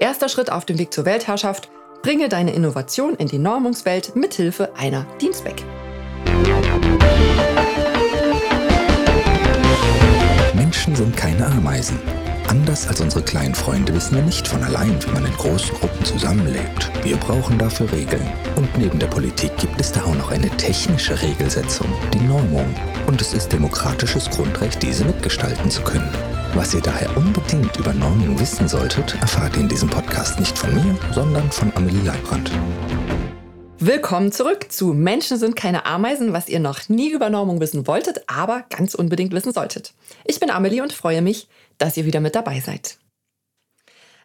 Erster Schritt auf dem Weg zur Weltherrschaft. Bringe deine Innovation in die Normungswelt mithilfe einer Dienstback. Menschen sind keine Ameisen. Anders als unsere kleinen Freunde wissen wir nicht von allein, wie man in großen Gruppen zusammenlebt. Wir brauchen dafür Regeln. Und neben der Politik gibt es da auch noch eine technische Regelsetzung, die Normung. Und es ist demokratisches Grundrecht, diese mitgestalten zu können. Was ihr daher unbedingt über Normung wissen solltet, erfahrt ihr in diesem Podcast nicht von mir, sondern von Amelie Leibrand. Willkommen zurück zu Menschen sind keine Ameisen, was ihr noch nie über Normung wissen wolltet, aber ganz unbedingt wissen solltet. Ich bin Amelie und freue mich, dass ihr wieder mit dabei seid.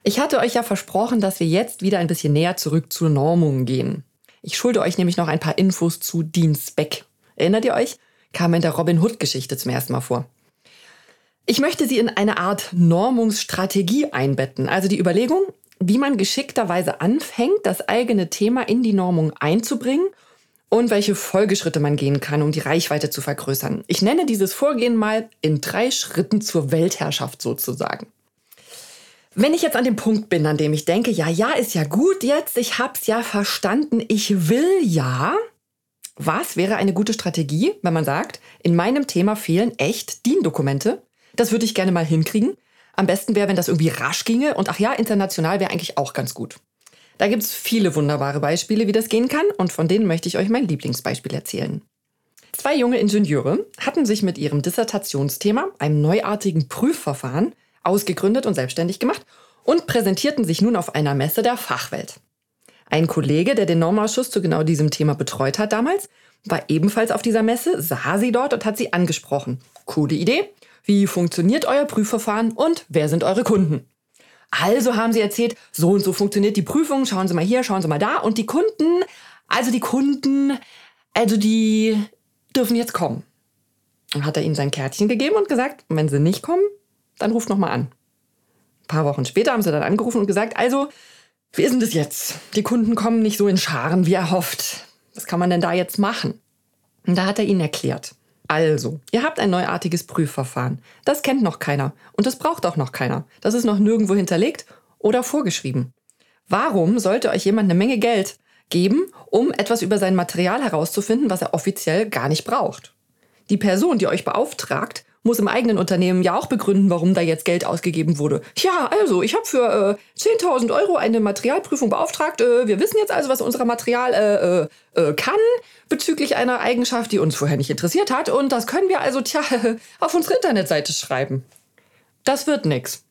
Ich hatte euch ja versprochen, dass wir jetzt wieder ein bisschen näher zurück zur Normung gehen. Ich schulde euch nämlich noch ein paar Infos zu Dean Speck. Erinnert ihr euch? Kam in der Robin Hood-Geschichte zum ersten Mal vor. Ich möchte sie in eine Art Normungsstrategie einbetten, also die Überlegung, wie man geschickterweise anfängt, das eigene Thema in die Normung einzubringen und welche Folgeschritte man gehen kann, um die Reichweite zu vergrößern. Ich nenne dieses Vorgehen mal in drei Schritten zur Weltherrschaft sozusagen. Wenn ich jetzt an dem Punkt bin, an dem ich denke, ja, ja, ist ja gut jetzt, ich hab's ja verstanden, ich will ja, was wäre eine gute Strategie, wenn man sagt, in meinem Thema fehlen echt DIN-Dokumente? Das würde ich gerne mal hinkriegen. Am besten wäre, wenn das irgendwie rasch ginge und ach ja, international wäre eigentlich auch ganz gut. Da gibt es viele wunderbare Beispiele, wie das gehen kann, und von denen möchte ich euch mein Lieblingsbeispiel erzählen. Zwei junge Ingenieure hatten sich mit ihrem Dissertationsthema, einem neuartigen Prüfverfahren, ausgegründet und selbstständig gemacht und präsentierten sich nun auf einer Messe der Fachwelt. Ein Kollege, der den Normausschuss zu genau diesem Thema betreut hat damals, war ebenfalls auf dieser Messe, sah sie dort und hat sie angesprochen. Coole Idee. Wie funktioniert euer Prüfverfahren und wer sind eure Kunden? Also haben sie erzählt, so und so funktioniert die Prüfung, schauen Sie mal hier, schauen Sie mal da. Und die Kunden, also die Kunden, also die dürfen jetzt kommen. Dann hat er ihnen sein Kärtchen gegeben und gesagt, wenn sie nicht kommen, dann ruft noch mal an. Ein paar Wochen später haben sie dann angerufen und gesagt, also, wie ist denn das jetzt? Die Kunden kommen nicht so in Scharen, wie erhofft. Was kann man denn da jetzt machen? Und da hat er ihnen erklärt. Also, ihr habt ein neuartiges Prüfverfahren. Das kennt noch keiner und das braucht auch noch keiner. Das ist noch nirgendwo hinterlegt oder vorgeschrieben. Warum sollte euch jemand eine Menge Geld geben, um etwas über sein Material herauszufinden, was er offiziell gar nicht braucht? Die Person, die euch beauftragt, muss im eigenen Unternehmen ja auch begründen, warum da jetzt Geld ausgegeben wurde. Ja, also, ich habe für äh, 10.000 Euro eine Materialprüfung beauftragt. Äh, wir wissen jetzt also, was unser Material äh, äh, äh, kann bezüglich einer Eigenschaft, die uns vorher nicht interessiert hat. Und das können wir also, tja, auf unsere Internetseite schreiben. Das wird nix.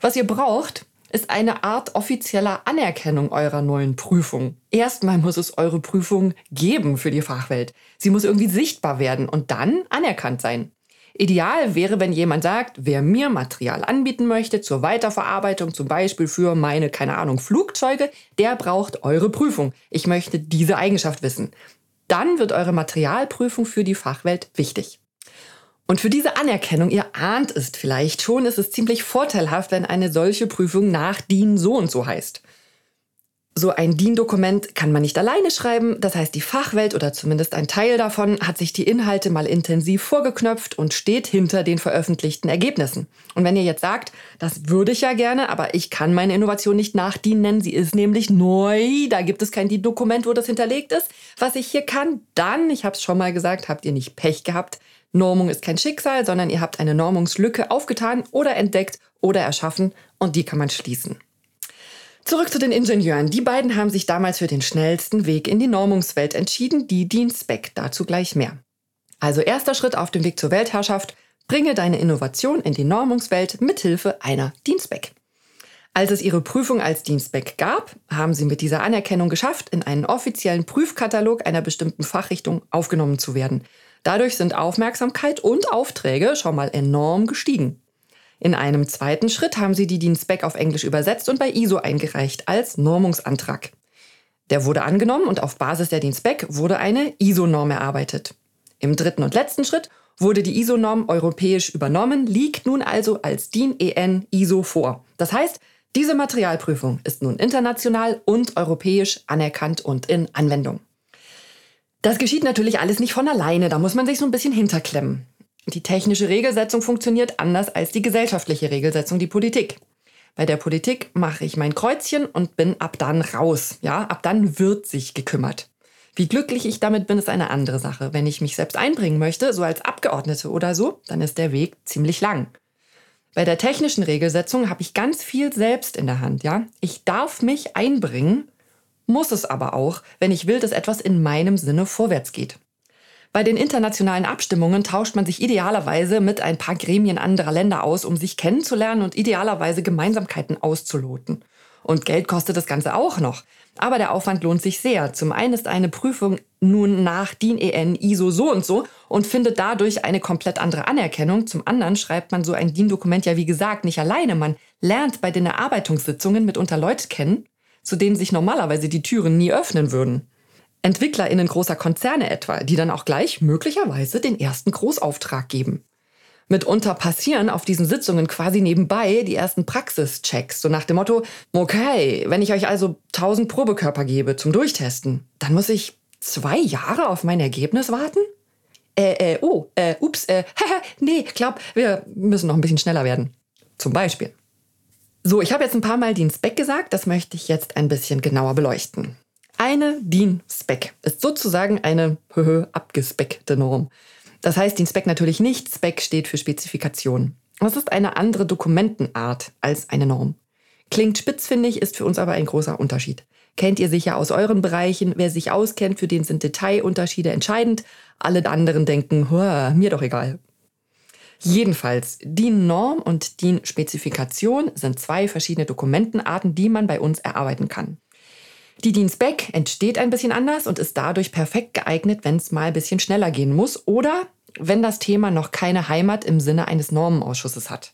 Was ihr braucht, ist eine Art offizieller Anerkennung eurer neuen Prüfung. Erstmal muss es eure Prüfung geben für die Fachwelt. Sie muss irgendwie sichtbar werden und dann anerkannt sein. Ideal wäre, wenn jemand sagt, wer mir Material anbieten möchte zur Weiterverarbeitung, zum Beispiel für meine, keine Ahnung, Flugzeuge, der braucht eure Prüfung. Ich möchte diese Eigenschaft wissen. Dann wird eure Materialprüfung für die Fachwelt wichtig. Und für diese Anerkennung, ihr ahnt es vielleicht schon, ist es ziemlich vorteilhaft, wenn eine solche Prüfung nach DIN so und so heißt. So ein DIN-Dokument kann man nicht alleine schreiben, das heißt die Fachwelt oder zumindest ein Teil davon hat sich die Inhalte mal intensiv vorgeknöpft und steht hinter den veröffentlichten Ergebnissen. Und wenn ihr jetzt sagt, das würde ich ja gerne, aber ich kann meine Innovation nicht nach DIN nennen, sie ist nämlich neu, da gibt es kein DIN-Dokument, wo das hinterlegt ist, was ich hier kann, dann, ich habe es schon mal gesagt, habt ihr nicht Pech gehabt. Normung ist kein Schicksal, sondern ihr habt eine Normungslücke aufgetan oder entdeckt oder erschaffen und die kann man schließen. Zurück zu den Ingenieuren. Die beiden haben sich damals für den schnellsten Weg in die Normungswelt entschieden, die DIN Spec. Dazu gleich mehr. Also erster Schritt auf dem Weg zur Weltherrschaft. Bringe deine Innovation in die Normungswelt mithilfe einer DIN Spec. Als es ihre Prüfung als Dienstback gab, haben sie mit dieser Anerkennung geschafft, in einen offiziellen Prüfkatalog einer bestimmten Fachrichtung aufgenommen zu werden. Dadurch sind Aufmerksamkeit und Aufträge schon mal enorm gestiegen. In einem zweiten Schritt haben sie die Dienstback auf Englisch übersetzt und bei ISO eingereicht als Normungsantrag. Der wurde angenommen und auf Basis der Dienstback wurde eine ISO-Norm erarbeitet. Im dritten und letzten Schritt wurde die ISO-Norm europäisch übernommen, liegt nun also als DIN EN ISO vor. Das heißt, diese Materialprüfung ist nun international und europäisch anerkannt und in Anwendung. Das geschieht natürlich alles nicht von alleine, da muss man sich so ein bisschen hinterklemmen. Die technische Regelsetzung funktioniert anders als die gesellschaftliche Regelsetzung, die Politik. Bei der Politik mache ich mein Kreuzchen und bin ab dann raus. Ja, ab dann wird sich gekümmert. Wie glücklich ich damit bin, ist eine andere Sache. Wenn ich mich selbst einbringen möchte, so als Abgeordnete oder so, dann ist der Weg ziemlich lang. Bei der technischen Regelsetzung habe ich ganz viel selbst in der Hand, ja? Ich darf mich einbringen, muss es aber auch, wenn ich will, dass etwas in meinem Sinne vorwärts geht. Bei den internationalen Abstimmungen tauscht man sich idealerweise mit ein paar Gremien anderer Länder aus, um sich kennenzulernen und idealerweise Gemeinsamkeiten auszuloten. Und Geld kostet das Ganze auch noch. Aber der Aufwand lohnt sich sehr. Zum einen ist eine Prüfung nun nach DIN EN ISO so und so und findet dadurch eine komplett andere Anerkennung. Zum anderen schreibt man so ein DIN-Dokument ja wie gesagt nicht alleine. Man lernt bei den Erarbeitungssitzungen mitunter Leute kennen, zu denen sich normalerweise die Türen nie öffnen würden. EntwicklerInnen großer Konzerne etwa, die dann auch gleich möglicherweise den ersten Großauftrag geben. Mitunter passieren auf diesen Sitzungen quasi nebenbei die ersten Praxischecks, so nach dem Motto, okay, wenn ich euch also 1000 Probekörper gebe zum Durchtesten, dann muss ich zwei Jahre auf mein Ergebnis warten? Äh, äh, oh, äh, ups, äh, nee, glaub, wir müssen noch ein bisschen schneller werden. Zum Beispiel. So, ich habe jetzt ein paar Mal DIN Spec gesagt, das möchte ich jetzt ein bisschen genauer beleuchten. Eine DIN Spec ist sozusagen eine abgespeckte Norm. Das heißt DIN Spec natürlich nicht. Spec steht für Spezifikation. Es ist eine andere Dokumentenart als eine Norm. Klingt spitzfindig, ist für uns aber ein großer Unterschied. Kennt ihr sicher aus euren Bereichen. Wer sich auskennt, für den sind Detailunterschiede entscheidend. Alle anderen denken, mir doch egal. Jedenfalls, DIN-Norm und DIN-Spezifikation sind zwei verschiedene Dokumentenarten, die man bei uns erarbeiten kann. Die DIN-Spec entsteht ein bisschen anders und ist dadurch perfekt geeignet, wenn es mal ein bisschen schneller gehen muss oder wenn das Thema noch keine Heimat im Sinne eines Normenausschusses hat.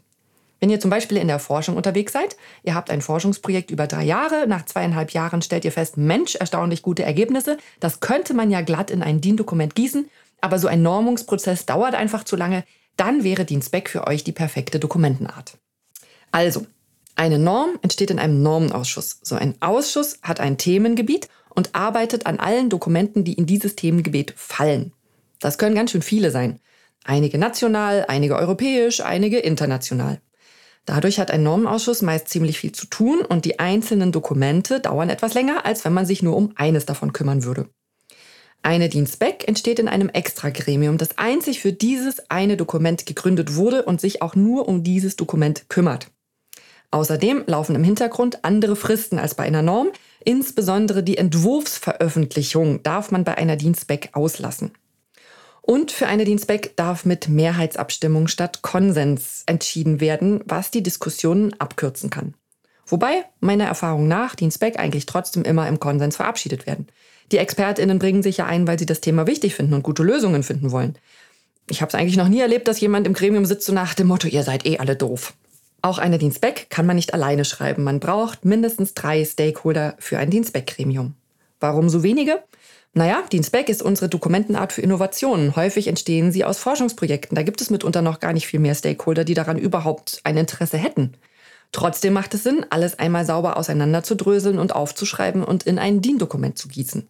Wenn ihr zum Beispiel in der Forschung unterwegs seid, ihr habt ein Forschungsprojekt über drei Jahre, nach zweieinhalb Jahren stellt ihr fest, Mensch, erstaunlich gute Ergebnisse, das könnte man ja glatt in ein DIN-Dokument gießen, aber so ein Normungsprozess dauert einfach zu lange, dann wäre DIN Spec für euch die perfekte Dokumentenart. Also, eine Norm entsteht in einem Normenausschuss. So ein Ausschuss hat ein Themengebiet und arbeitet an allen Dokumenten, die in dieses Themengebiet fallen. Das können ganz schön viele sein. Einige national, einige europäisch, einige international. Dadurch hat ein Normenausschuss meist ziemlich viel zu tun und die einzelnen Dokumente dauern etwas länger, als wenn man sich nur um eines davon kümmern würde. Eine Dienstback entsteht in einem Extragremium, das einzig für dieses eine Dokument gegründet wurde und sich auch nur um dieses Dokument kümmert. Außerdem laufen im Hintergrund andere Fristen als bei einer Norm. Insbesondere die Entwurfsveröffentlichung darf man bei einer Dienstback auslassen. Und für eine Dienstback darf mit Mehrheitsabstimmung statt Konsens entschieden werden, was die Diskussionen abkürzen kann. Wobei, meiner Erfahrung nach, Dienstback eigentlich trotzdem immer im Konsens verabschiedet werden. Die ExpertInnen bringen sich ja ein, weil sie das Thema wichtig finden und gute Lösungen finden wollen. Ich habe es eigentlich noch nie erlebt, dass jemand im Gremium sitzt so nach dem Motto, ihr seid eh alle doof. Auch eine Dienstback kann man nicht alleine schreiben. Man braucht mindestens drei Stakeholder für ein Dienstback-Gremium. Warum so wenige? Naja, Dienstback ist unsere Dokumentenart für Innovationen. Häufig entstehen sie aus Forschungsprojekten. Da gibt es mitunter noch gar nicht viel mehr Stakeholder, die daran überhaupt ein Interesse hätten. Trotzdem macht es Sinn, alles einmal sauber auseinanderzudröseln und aufzuschreiben und in ein DIN-Dokument zu gießen.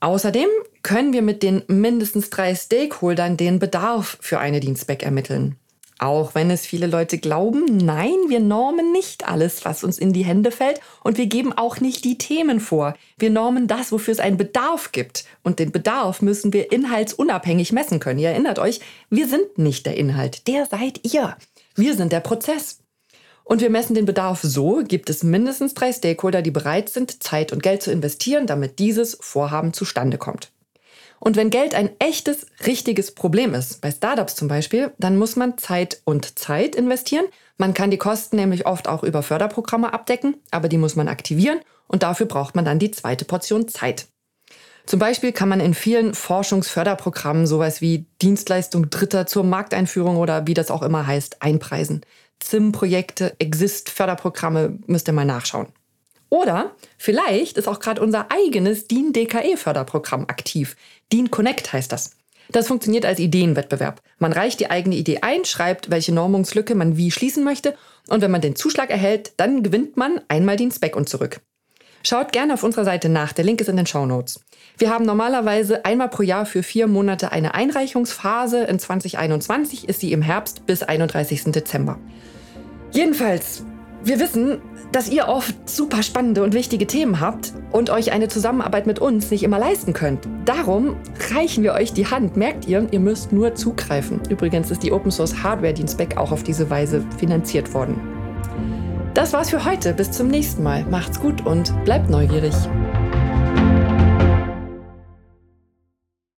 Außerdem können wir mit den mindestens drei Stakeholdern den Bedarf für eine Dienstback ermitteln. Auch wenn es viele Leute glauben, nein, wir normen nicht alles, was uns in die Hände fällt und wir geben auch nicht die Themen vor. Wir normen das, wofür es einen Bedarf gibt. Und den Bedarf müssen wir inhaltsunabhängig messen können. Ihr erinnert euch, wir sind nicht der Inhalt, der seid ihr. Wir sind der Prozess. Und wir messen den Bedarf so, gibt es mindestens drei Stakeholder, die bereit sind, Zeit und Geld zu investieren, damit dieses Vorhaben zustande kommt. Und wenn Geld ein echtes, richtiges Problem ist, bei Startups zum Beispiel, dann muss man Zeit und Zeit investieren. Man kann die Kosten nämlich oft auch über Förderprogramme abdecken, aber die muss man aktivieren und dafür braucht man dann die zweite Portion Zeit. Zum Beispiel kann man in vielen Forschungsförderprogrammen sowas wie Dienstleistung Dritter zur Markteinführung oder wie das auch immer heißt, einpreisen. ZIM-Projekte, Exist-Förderprogramme, müsst ihr mal nachschauen. Oder vielleicht ist auch gerade unser eigenes DIN DKE-Förderprogramm aktiv. DIN Connect heißt das. Das funktioniert als Ideenwettbewerb. Man reicht die eigene Idee ein, schreibt, welche Normungslücke man wie schließen möchte und wenn man den Zuschlag erhält, dann gewinnt man einmal den Spec und zurück. Schaut gerne auf unserer Seite nach, der Link ist in den Show Notes. Wir haben normalerweise einmal pro Jahr für vier Monate eine Einreichungsphase. In 2021 ist sie im Herbst bis 31. Dezember. Jedenfalls, Wir wissen, dass ihr oft super spannende und wichtige Themen habt und euch eine Zusammenarbeit mit uns nicht immer leisten könnt. Darum reichen wir euch die Hand. Merkt ihr, ihr müsst nur zugreifen. Übrigens ist die Open Source Hardware Dienstback auch auf diese Weise finanziert worden. Das war's für heute. Bis zum nächsten Mal. Macht's gut und bleibt neugierig.